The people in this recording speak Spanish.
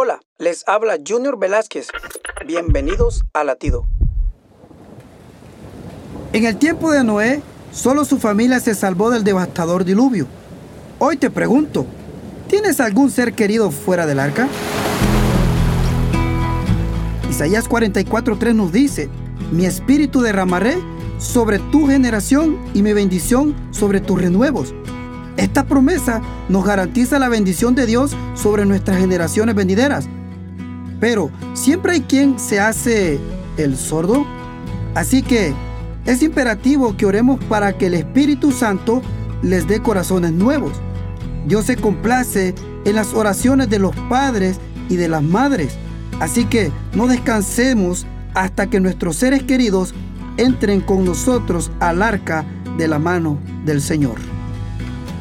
Hola, les habla Junior Velázquez. Bienvenidos a Latido. En el tiempo de Noé, solo su familia se salvó del devastador diluvio. Hoy te pregunto, ¿tienes algún ser querido fuera del arca? Isaías 44:3 nos dice, mi espíritu derramaré sobre tu generación y mi bendición sobre tus renuevos. Esta promesa nos garantiza la bendición de Dios sobre nuestras generaciones venideras. Pero siempre hay quien se hace el sordo. Así que es imperativo que oremos para que el Espíritu Santo les dé corazones nuevos. Dios se complace en las oraciones de los padres y de las madres. Así que no descansemos hasta que nuestros seres queridos entren con nosotros al arca de la mano del Señor.